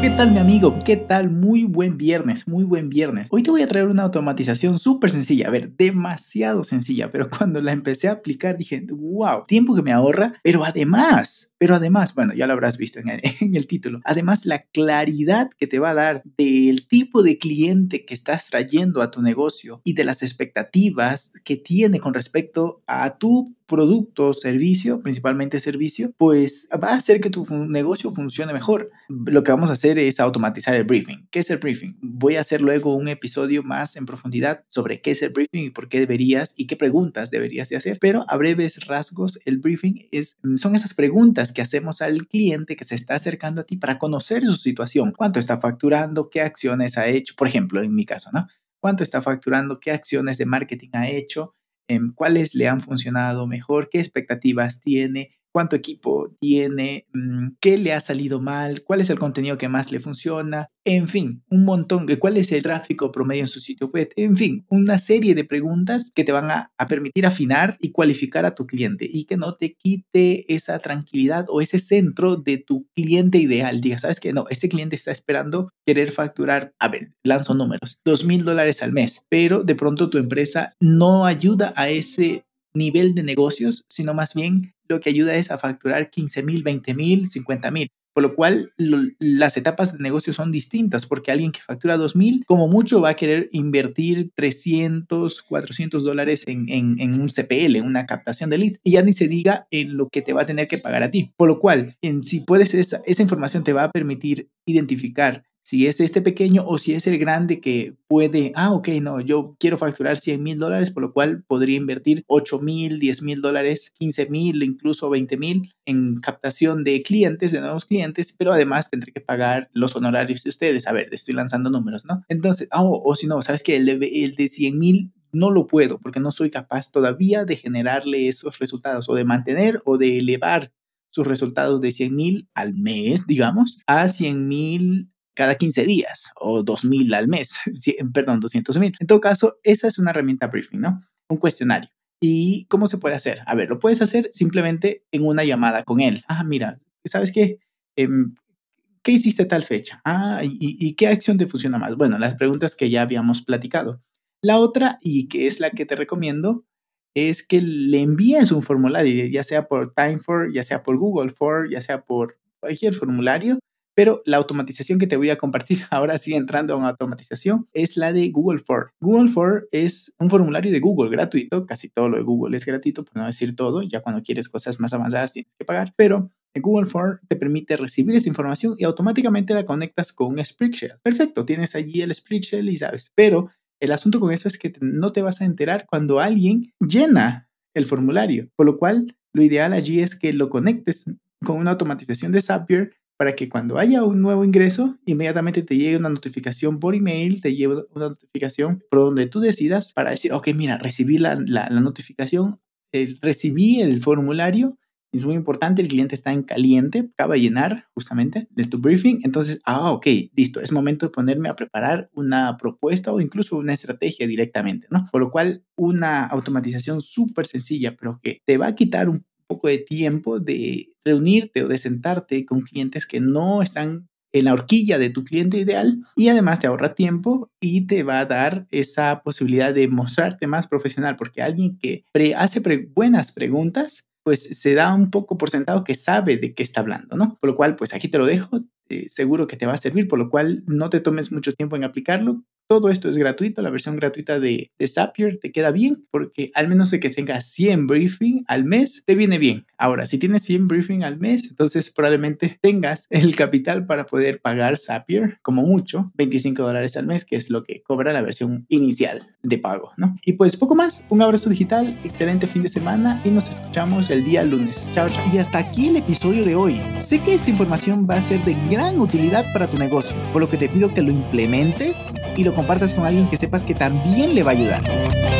¿Qué tal mi amigo? ¿Qué tal? Muy buen viernes, muy buen viernes. Hoy te voy a traer una automatización súper sencilla, a ver, demasiado sencilla, pero cuando la empecé a aplicar dije, wow, tiempo que me ahorra, pero además, pero además, bueno, ya lo habrás visto en el, en el, título, además la claridad que te va a dar del tipo de cliente que estás trayendo a tu negocio y de las expectativas que tiene con respecto a tu producto o servicio, principalmente servicio, pues va a hacer que tu negocio funcione mejor. Lo que vamos a hacer es automatizar el briefing. ¿Qué es el briefing? Voy a hacer luego un episodio más en profundidad sobre qué es el briefing y por qué deberías y qué preguntas deberías de hacer, pero a breves rasgos el briefing es son esas preguntas que hacemos al cliente que se está acercando a ti para conocer su situación, cuánto está facturando, qué acciones ha hecho, por ejemplo, en mi caso, ¿no? ¿Cuánto está facturando? ¿Qué acciones de marketing ha hecho? Em, cuáles le han funcionado mejor, qué expectativas tiene, cuánto equipo tiene, mm, qué le ha salido mal, cuál es el contenido que más le funciona, en fin, un montón de cuál es el tráfico promedio en su sitio web, en fin, una serie de preguntas que te van a, permitir afinar y cualificar a tu cliente y que no te quite esa tranquilidad o ese centro de tu cliente ideal. Diga, sabes que no, este cliente está esperando querer facturar, a ver, lanzo números, dos mil dólares al mes, pero de pronto tu empresa no ayuda a ese nivel de negocios, sino más bien lo que ayuda es a facturar 15 mil, 20 mil, 50 mil. Por lo cual lo, las etapas de negocio son distintas porque alguien que factura 2.000 como mucho va a querer invertir 300, 400 dólares en, en, en, un CPL, en una captación de lead. Y ya ni se diga en lo que te va a tener que pagar a ti. Por lo cual, en, si puedes, esa, esa información te va a permitir identificar si es este pequeño o si es el grande que puede, ah, ok, no, yo quiero facturar 100 mil dólares, por lo cual podría invertir 8 mil, 10 mil dólares, 15 mil, incluso 20 mil en captación de clientes, de nuevos clientes, pero además tendré que pagar los honorarios de ustedes. A ver, estoy lanzando números, ¿no? Entonces, oh, o si no, sabes que el de, el de 100 mil no lo puedo porque no soy capaz todavía de generarle esos resultados o de mantener o de elevar sus resultados de 100 mil al mes, digamos, a 100 mil cada 15 días o 2.000 al mes, perdón, 200.000. En todo caso, esa es una herramienta briefing, ¿no? Un cuestionario. ¿Y cómo se puede hacer? A ver, lo puedes hacer simplemente en una llamada con él. Ah, mira, ¿sabes qué? Eh, ¿Qué hiciste tal fecha? Ah, ¿y, ¿y qué acción te funciona más? Bueno, las preguntas que ya habíamos platicado. La otra, y que es la que te recomiendo, es que le envíes un formulario, ya sea por Timefor, ya sea por Google For, ya sea por cualquier formulario, pero la automatización que te voy a compartir ahora sí entrando una automatización es la de Google For. Google For es un formulario de Google gratuito, casi todo lo de Google es gratuito, por no decir todo, ya cuando quieres cosas más avanzadas tienes que pagar, pero Google For te permite recibir esa información y automáticamente la conectas con un Spreadsheet. Perfecto, tienes allí el Spreadsheet y sabes, pero el asunto con eso es que no te vas a enterar cuando alguien llena el formulario, por lo cual lo ideal allí es que lo conectes con una automatización de Zapier para que cuando haya un nuevo ingreso, inmediatamente te llegue una notificación por email, te llegue una notificación por donde tú decidas para decir, ok, mira, recibí la, la, notificación, eh, recibí el formulario, es muy importante, el cliente está en caliente, acaba de llenar justamente de tu briefing, entonces, ah, ok, listo, es momento de ponerme a preparar una propuesta o incluso una estrategia directamente, ¿no? Por lo cual, una automatización súper sencilla, pero que te va a quitar un poco de tiempo de reunirte o de sentarte con clientes que no están en la horquilla de tu cliente ideal y además te ahorra tiempo y te va a dar esa posibilidad de mostrarte más profesional porque alguien que hace buenas preguntas pues se da un poco por sentado que sabe de qué está hablando, ¿no? Por lo cual, pues aquí te lo dejo, eh, seguro que te va a servir, por lo cual no te tomes mucho tiempo en aplicarlo, todo esto es gratuito, la versión gratuita de, Zapier te queda bien porque al menos de que tengas 100 briefing al mes, te viene bien. Ahora, si tienes 100 briefing al mes, entonces probablemente tengas el capital para poder pagar Zapier como mucho, 25 dólares al mes, que es lo que cobra la versión inicial de pago, ¿no? Y pues poco más, un abrazo digital, excelente fin de semana y nos escuchamos el día lunes. Chao, chao. Y hasta aquí el episodio de hoy. Sé que esta información va a ser de gran utilidad para tu negocio, por lo que te pido que lo implementes y lo compartas con alguien que sepas que también le va a ayudar.